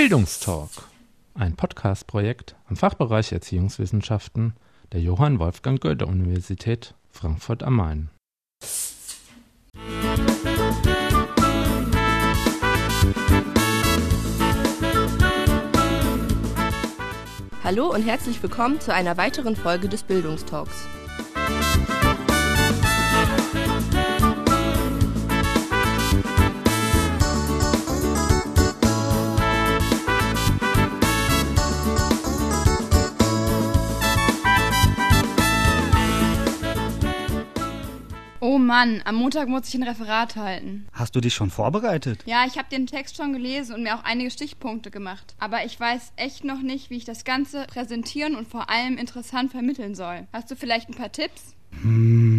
Bildungstalk, ein Podcast-Projekt am Fachbereich Erziehungswissenschaften der Johann Wolfgang Goethe Universität Frankfurt am Main. Hallo und herzlich willkommen zu einer weiteren Folge des Bildungstalks. Mann, am Montag muss ich ein Referat halten. Hast du dich schon vorbereitet? Ja, ich habe den Text schon gelesen und mir auch einige Stichpunkte gemacht. Aber ich weiß echt noch nicht, wie ich das Ganze präsentieren und vor allem interessant vermitteln soll. Hast du vielleicht ein paar Tipps? Hm,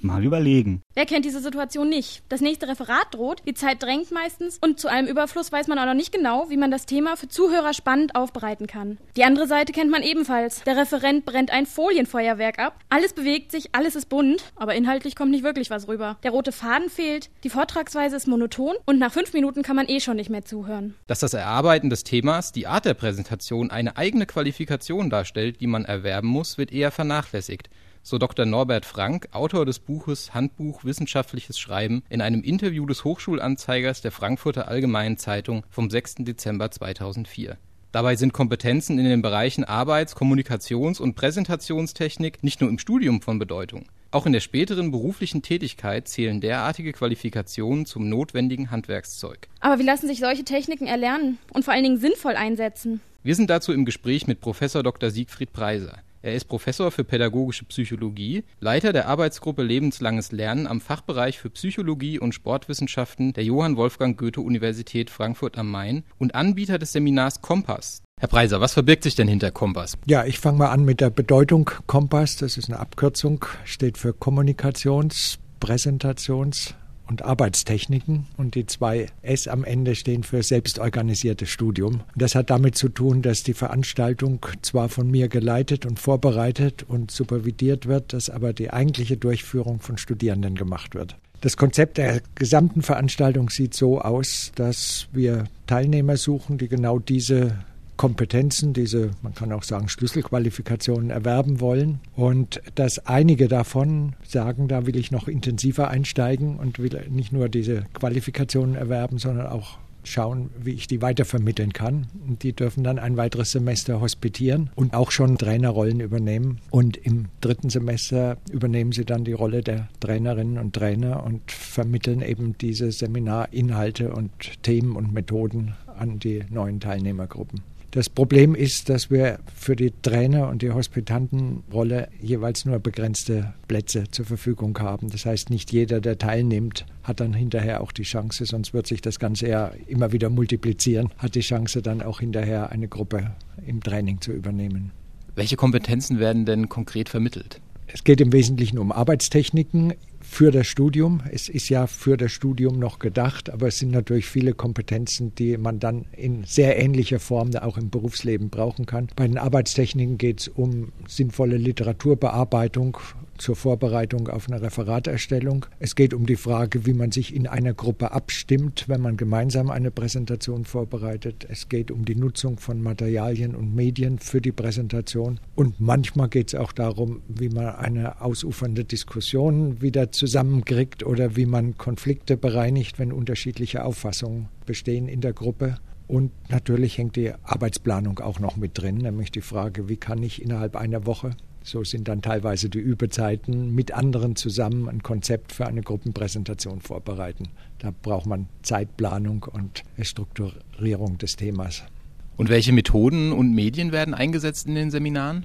mal überlegen. Wer kennt diese Situation nicht? Das nächste Referat droht, die Zeit drängt meistens und zu allem Überfluss weiß man auch noch nicht genau, wie man das Thema für Zuhörer spannend aufbereiten kann. Die andere Seite kennt man ebenfalls. Der Referent brennt ein Folienfeuerwerk ab. Alles bewegt sich, alles ist bunt, aber inhaltlich kommt nicht wirklich was rüber. Der rote Faden fehlt, die Vortragsweise ist monoton und nach fünf Minuten kann man eh schon nicht mehr zuhören. Dass das Erarbeiten des Themas, die Art der Präsentation eine eigene Qualifikation darstellt, die man erwerben muss, wird eher vernachlässigt so Dr. Norbert Frank, Autor des Buches Handbuch Wissenschaftliches Schreiben, in einem Interview des Hochschulanzeigers der Frankfurter Allgemeinen Zeitung vom 6. Dezember 2004. Dabei sind Kompetenzen in den Bereichen Arbeits-, Kommunikations- und Präsentationstechnik nicht nur im Studium von Bedeutung. Auch in der späteren beruflichen Tätigkeit zählen derartige Qualifikationen zum notwendigen Handwerkszeug. Aber wie lassen sich solche Techniken erlernen und vor allen Dingen sinnvoll einsetzen? Wir sind dazu im Gespräch mit Professor Dr. Siegfried Preiser. Er ist Professor für Pädagogische Psychologie, Leiter der Arbeitsgruppe Lebenslanges Lernen am Fachbereich für Psychologie und Sportwissenschaften der Johann Wolfgang Goethe Universität Frankfurt am Main und Anbieter des Seminars Kompass. Herr Preiser, was verbirgt sich denn hinter Kompass? Ja, ich fange mal an mit der Bedeutung Kompass. Das ist eine Abkürzung, steht für Kommunikations-, Präsentations- und Arbeitstechniken und die zwei S am Ende stehen für selbstorganisiertes Studium. Das hat damit zu tun, dass die Veranstaltung zwar von mir geleitet und vorbereitet und supervidiert wird, dass aber die eigentliche Durchführung von Studierenden gemacht wird. Das Konzept der gesamten Veranstaltung sieht so aus, dass wir Teilnehmer suchen, die genau diese Kompetenzen, diese, man kann auch sagen, Schlüsselqualifikationen erwerben wollen. Und dass einige davon sagen, da will ich noch intensiver einsteigen und will nicht nur diese Qualifikationen erwerben, sondern auch schauen, wie ich die weitervermitteln kann. Und die dürfen dann ein weiteres Semester hospitieren und auch schon Trainerrollen übernehmen. Und im dritten Semester übernehmen sie dann die Rolle der Trainerinnen und Trainer und vermitteln eben diese Seminarinhalte und Themen und Methoden an die neuen Teilnehmergruppen. Das Problem ist, dass wir für die Trainer und die Hospitantenrolle jeweils nur begrenzte Plätze zur Verfügung haben. Das heißt, nicht jeder, der teilnimmt, hat dann hinterher auch die Chance, sonst wird sich das Ganze ja immer wieder multiplizieren, hat die Chance dann auch hinterher eine Gruppe im Training zu übernehmen. Welche Kompetenzen werden denn konkret vermittelt? Es geht im Wesentlichen um Arbeitstechniken für das Studium. Es ist ja für das Studium noch gedacht, aber es sind natürlich viele Kompetenzen, die man dann in sehr ähnlicher Form auch im Berufsleben brauchen kann. Bei den Arbeitstechniken geht es um sinnvolle Literaturbearbeitung zur Vorbereitung auf eine Referaterstellung. Es geht um die Frage, wie man sich in einer Gruppe abstimmt, wenn man gemeinsam eine Präsentation vorbereitet. Es geht um die Nutzung von Materialien und Medien für die Präsentation. Und manchmal geht es auch darum, wie man eine ausufernde Diskussion wieder zusammenkriegt oder wie man Konflikte bereinigt, wenn unterschiedliche Auffassungen bestehen in der Gruppe. Und natürlich hängt die Arbeitsplanung auch noch mit drin, nämlich die Frage, wie kann ich innerhalb einer Woche so sind dann teilweise die Übezeiten mit anderen zusammen ein Konzept für eine Gruppenpräsentation vorbereiten. Da braucht man Zeitplanung und Strukturierung des Themas. Und welche Methoden und Medien werden eingesetzt in den Seminaren?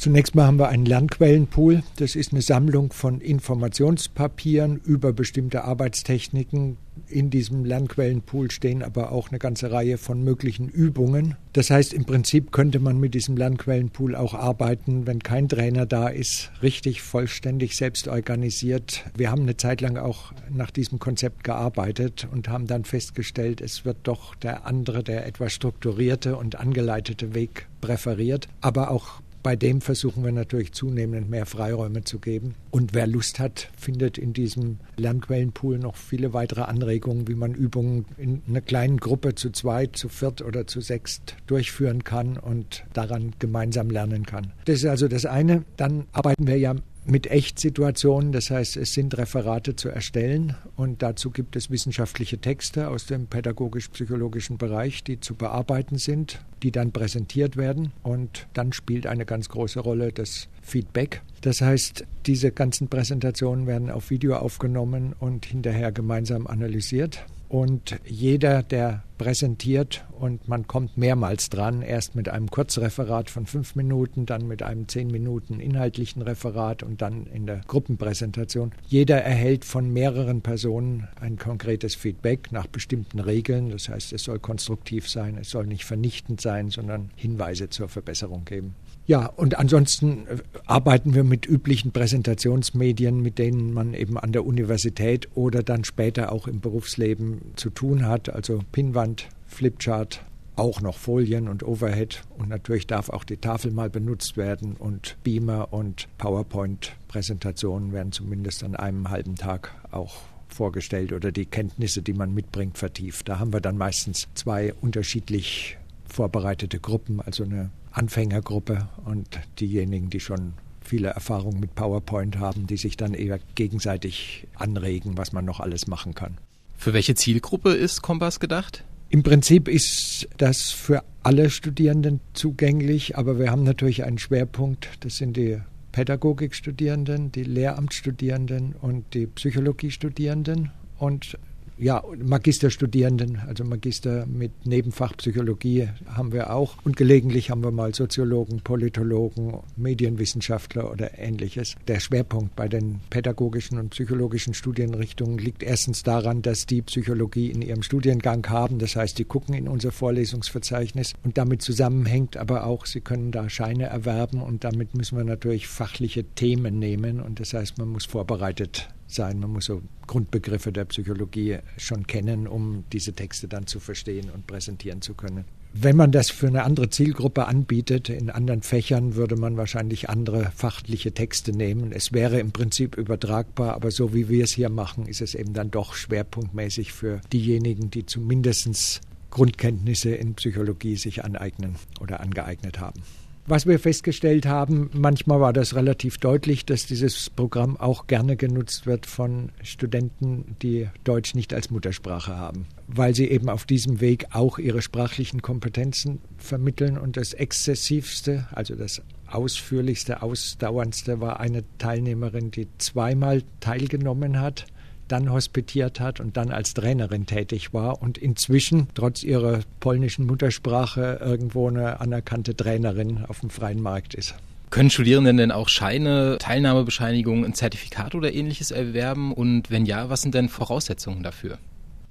Zunächst mal haben wir einen Lernquellenpool. Das ist eine Sammlung von Informationspapieren über bestimmte Arbeitstechniken. In diesem Lernquellenpool stehen aber auch eine ganze Reihe von möglichen Übungen. Das heißt, im Prinzip könnte man mit diesem Lernquellenpool auch arbeiten, wenn kein Trainer da ist, richtig, vollständig selbst organisiert. Wir haben eine Zeit lang auch nach diesem Konzept gearbeitet und haben dann festgestellt, es wird doch der andere, der etwas strukturierte und angeleitete Weg präferiert. Aber auch bei dem versuchen wir natürlich zunehmend mehr Freiräume zu geben. Und wer Lust hat, findet in diesem Lernquellenpool noch viele weitere Anregungen, wie man Übungen in einer kleinen Gruppe zu zweit, zu viert oder zu sechst durchführen kann und daran gemeinsam lernen kann. Das ist also das eine. Dann arbeiten wir ja mit Echtsituationen. Das heißt, es sind Referate zu erstellen und dazu gibt es wissenschaftliche Texte aus dem pädagogisch-psychologischen Bereich, die zu bearbeiten sind, die dann präsentiert werden und dann spielt eine ganz große Rolle das Feedback. Das heißt, diese ganzen Präsentationen werden auf Video aufgenommen und hinterher gemeinsam analysiert. Und jeder, der präsentiert und man kommt mehrmals dran, erst mit einem Kurzreferat von fünf Minuten, dann mit einem zehn Minuten inhaltlichen Referat und dann in der Gruppenpräsentation. Jeder erhält von mehreren Personen ein konkretes Feedback nach bestimmten Regeln. Das heißt, es soll konstruktiv sein, es soll nicht vernichtend sein, sondern Hinweise zur Verbesserung geben. Ja, und ansonsten äh, arbeiten wir mit üblichen Präsentationsmedien, mit denen man eben an der Universität oder dann später auch im Berufsleben zu tun hat, also Pinwand, Flipchart, auch noch Folien und Overhead und natürlich darf auch die Tafel mal benutzt werden und Beamer und PowerPoint-Präsentationen werden zumindest an einem halben Tag auch vorgestellt oder die Kenntnisse, die man mitbringt, vertieft. Da haben wir dann meistens zwei unterschiedlich vorbereitete Gruppen, also eine Anfängergruppe und diejenigen, die schon viele Erfahrungen mit PowerPoint haben, die sich dann eher gegenseitig anregen, was man noch alles machen kann. Für welche Zielgruppe ist Kompass gedacht? Im Prinzip ist das für alle Studierenden zugänglich, aber wir haben natürlich einen Schwerpunkt. Das sind die Pädagogikstudierenden, die Lehramtsstudierenden und die Psychologiestudierenden. Und ja, Magisterstudierenden, also Magister mit Nebenfach Psychologie haben wir auch. Und gelegentlich haben wir mal Soziologen, Politologen, Medienwissenschaftler oder ähnliches. Der Schwerpunkt bei den pädagogischen und psychologischen Studienrichtungen liegt erstens daran, dass die Psychologie in ihrem Studiengang haben. Das heißt, die gucken in unser Vorlesungsverzeichnis und damit zusammenhängt aber auch, sie können da Scheine erwerben und damit müssen wir natürlich fachliche Themen nehmen. Und das heißt, man muss vorbereitet sein. Man muss so Grundbegriffe der Psychologie schon kennen, um diese Texte dann zu verstehen und präsentieren zu können. Wenn man das für eine andere Zielgruppe anbietet, in anderen Fächern, würde man wahrscheinlich andere fachliche Texte nehmen. Es wäre im Prinzip übertragbar, aber so wie wir es hier machen, ist es eben dann doch schwerpunktmäßig für diejenigen, die zumindest Grundkenntnisse in Psychologie sich aneignen oder angeeignet haben. Was wir festgestellt haben, manchmal war das relativ deutlich, dass dieses Programm auch gerne genutzt wird von Studenten, die Deutsch nicht als Muttersprache haben, weil sie eben auf diesem Weg auch ihre sprachlichen Kompetenzen vermitteln. Und das Exzessivste, also das ausführlichste, ausdauerndste war eine Teilnehmerin, die zweimal teilgenommen hat dann hospitiert hat und dann als Trainerin tätig war und inzwischen trotz ihrer polnischen Muttersprache irgendwo eine anerkannte Trainerin auf dem freien Markt ist. Können Studierenden denn auch Scheine, Teilnahmebescheinigungen, ein Zertifikat oder ähnliches erwerben? Und wenn ja, was sind denn Voraussetzungen dafür?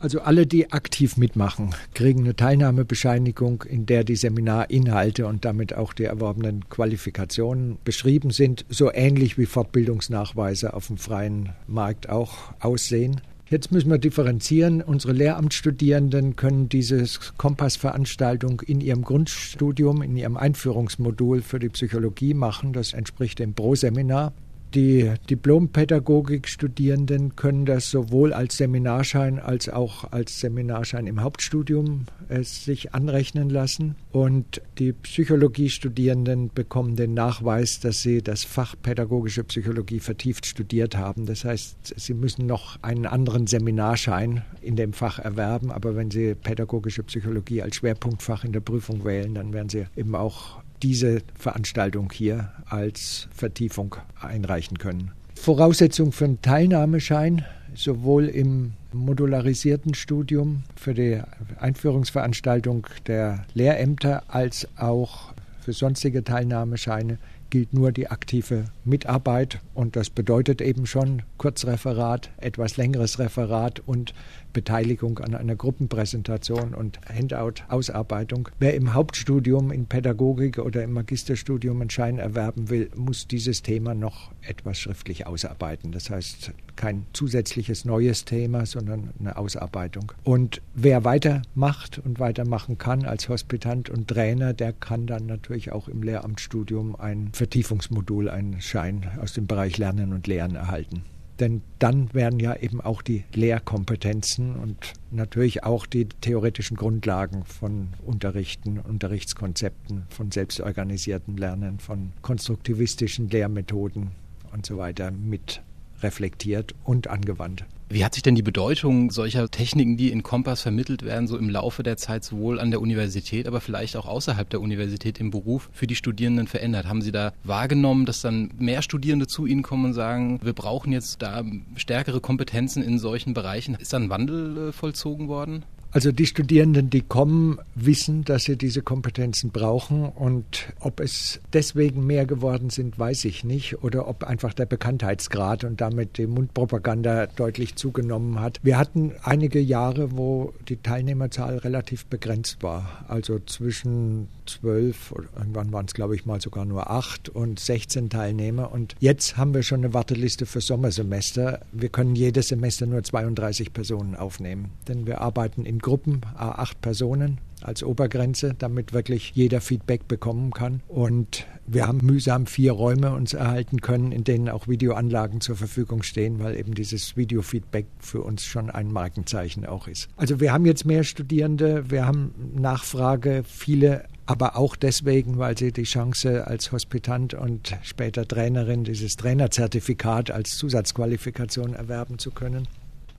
Also alle, die aktiv mitmachen, kriegen eine Teilnahmebescheinigung, in der die Seminarinhalte und damit auch die erworbenen Qualifikationen beschrieben sind, so ähnlich wie Fortbildungsnachweise auf dem freien Markt auch aussehen. Jetzt müssen wir differenzieren. Unsere Lehramtsstudierenden können diese Kompassveranstaltung in ihrem Grundstudium, in ihrem Einführungsmodul für die Psychologie machen. Das entspricht dem Pro-Seminar. Die Diplompädagogik-Studierenden können das sowohl als Seminarschein als auch als Seminarschein im Hauptstudium äh, sich anrechnen lassen. Und die Psychologiestudierenden bekommen den Nachweis, dass sie das Fach Pädagogische Psychologie vertieft studiert haben. Das heißt, sie müssen noch einen anderen Seminarschein in dem Fach erwerben. Aber wenn sie Pädagogische Psychologie als Schwerpunktfach in der Prüfung wählen, dann werden sie eben auch diese Veranstaltung hier als Vertiefung einreichen können. Voraussetzung für einen Teilnahmeschein, sowohl im modularisierten Studium für die Einführungsveranstaltung der Lehrämter als auch für sonstige Teilnahmescheine gilt nur die aktive Mitarbeit und das bedeutet eben schon Kurzreferat, etwas längeres Referat und Beteiligung an einer Gruppenpräsentation und Handout-Ausarbeitung. Wer im Hauptstudium in Pädagogik oder im Magisterstudium einen Schein erwerben will, muss dieses Thema noch etwas schriftlich ausarbeiten. Das heißt, kein zusätzliches neues Thema, sondern eine Ausarbeitung. Und wer weitermacht und weitermachen kann als Hospitant und Trainer, der kann dann natürlich auch im Lehramtsstudium ein Vertiefungsmodul, einen Schein aus dem Bereich Lernen und Lehren erhalten. Denn dann werden ja eben auch die Lehrkompetenzen und natürlich auch die theoretischen Grundlagen von Unterrichten, Unterrichtskonzepten, von selbstorganisiertem Lernen, von konstruktivistischen Lehrmethoden und so weiter mit reflektiert und angewandt. Wie hat sich denn die Bedeutung solcher Techniken, die in Kompass vermittelt werden, so im Laufe der Zeit sowohl an der Universität, aber vielleicht auch außerhalb der Universität im Beruf für die Studierenden verändert? Haben Sie da wahrgenommen, dass dann mehr Studierende zu Ihnen kommen und sagen, wir brauchen jetzt da stärkere Kompetenzen in solchen Bereichen? Ist da ein Wandel äh, vollzogen worden? Also die Studierenden, die kommen, wissen, dass sie diese Kompetenzen brauchen. Und ob es deswegen mehr geworden sind, weiß ich nicht. Oder ob einfach der Bekanntheitsgrad und damit die Mundpropaganda deutlich zugenommen hat. Wir hatten einige Jahre, wo die Teilnehmerzahl relativ begrenzt war, also zwischen zwölf, irgendwann waren es glaube ich mal sogar nur acht und 16 Teilnehmer. Und jetzt haben wir schon eine Warteliste für Sommersemester. Wir können jedes Semester nur 32 Personen aufnehmen, denn wir arbeiten in Gruppen, acht Personen als Obergrenze, damit wirklich jeder Feedback bekommen kann. Und wir haben mühsam vier Räume uns erhalten können, in denen auch Videoanlagen zur Verfügung stehen, weil eben dieses Videofeedback für uns schon ein Markenzeichen auch ist. Also wir haben jetzt mehr Studierende, wir haben Nachfrage, viele aber auch deswegen, weil sie die Chance als Hospitant und später Trainerin dieses Trainerzertifikat als Zusatzqualifikation erwerben zu können.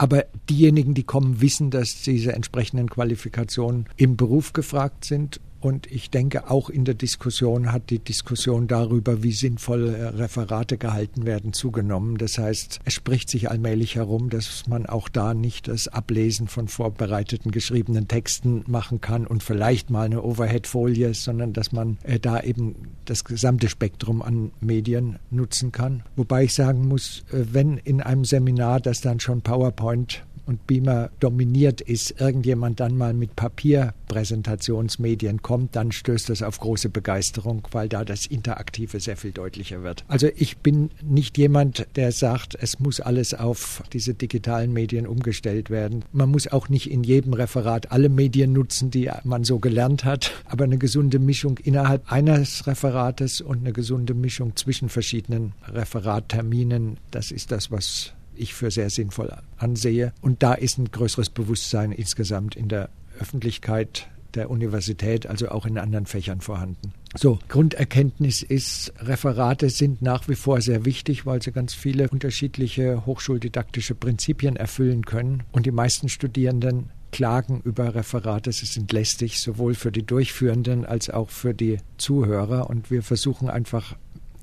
Aber diejenigen, die kommen, wissen, dass diese entsprechenden Qualifikationen im Beruf gefragt sind und ich denke, auch in der Diskussion hat die Diskussion darüber, wie sinnvoll äh, Referate gehalten werden, zugenommen. Das heißt, es spricht sich allmählich herum, dass man auch da nicht das Ablesen von vorbereiteten geschriebenen Texten machen kann und vielleicht mal eine Overhead-Folie, sondern dass man äh, da eben das gesamte Spektrum an Medien nutzen kann. Wobei ich sagen muss, äh, wenn in einem Seminar, das dann schon PowerPoint und Beamer dominiert ist, irgendjemand dann mal mit Papierpräsentationsmedien kommt, dann stößt das auf große Begeisterung, weil da das Interaktive sehr viel deutlicher wird. Also ich bin nicht jemand, der sagt, es muss alles auf diese digitalen Medien umgestellt werden. Man muss auch nicht in jedem Referat alle Medien nutzen, die man so gelernt hat, aber eine gesunde Mischung innerhalb eines Referates und eine gesunde Mischung zwischen verschiedenen Referatterminen, das ist das, was ich für sehr sinnvoll ansehe. Und da ist ein größeres Bewusstsein insgesamt in der Öffentlichkeit der Universität, also auch in anderen Fächern vorhanden. So, Grunderkenntnis ist, Referate sind nach wie vor sehr wichtig, weil sie ganz viele unterschiedliche hochschuldidaktische Prinzipien erfüllen können. Und die meisten Studierenden klagen über Referate. Sie sind lästig, sowohl für die Durchführenden als auch für die Zuhörer. Und wir versuchen einfach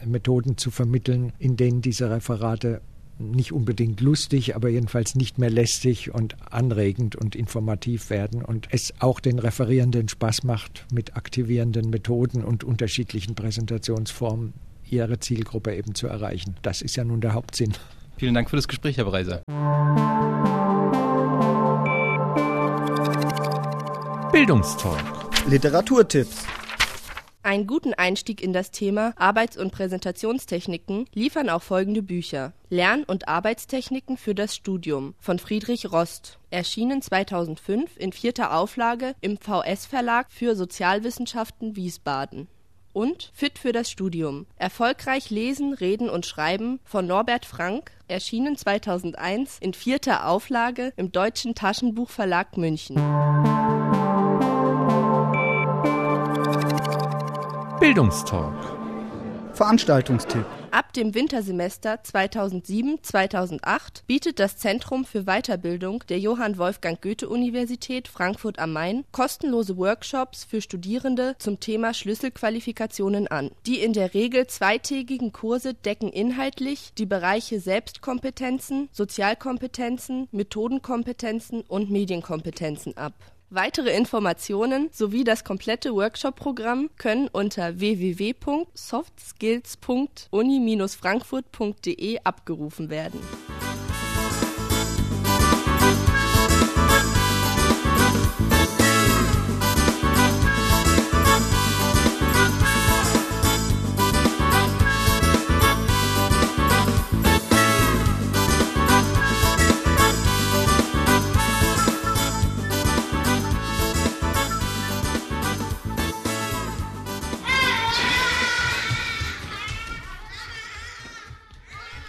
Methoden zu vermitteln, in denen diese Referate nicht unbedingt lustig, aber jedenfalls nicht mehr lästig und anregend und informativ werden und es auch den Referierenden Spaß macht, mit aktivierenden Methoden und unterschiedlichen Präsentationsformen ihre Zielgruppe eben zu erreichen. Das ist ja nun der Hauptsinn. Vielen Dank für das Gespräch, Herr Breiser. Bildungstalk. Literaturtipps. Einen guten Einstieg in das Thema Arbeits- und Präsentationstechniken liefern auch folgende Bücher. Lern- und Arbeitstechniken für das Studium von Friedrich Rost, erschienen 2005 in vierter Auflage im VS-Verlag für Sozialwissenschaften Wiesbaden. Und Fit für das Studium. Erfolgreich lesen, reden und schreiben von Norbert Frank, erschienen 2001 in vierter Auflage im Deutschen Taschenbuchverlag München. Bildungstalk. Veranstaltungstipp. Ab dem Wintersemester 2007-2008 bietet das Zentrum für Weiterbildung der Johann Wolfgang Goethe Universität Frankfurt am Main kostenlose Workshops für Studierende zum Thema Schlüsselqualifikationen an. Die in der Regel zweitägigen Kurse decken inhaltlich die Bereiche Selbstkompetenzen, Sozialkompetenzen, Methodenkompetenzen und Medienkompetenzen ab Weitere Informationen sowie das komplette Workshop-Programm können unter www.softskills.uni-frankfurt.de abgerufen werden.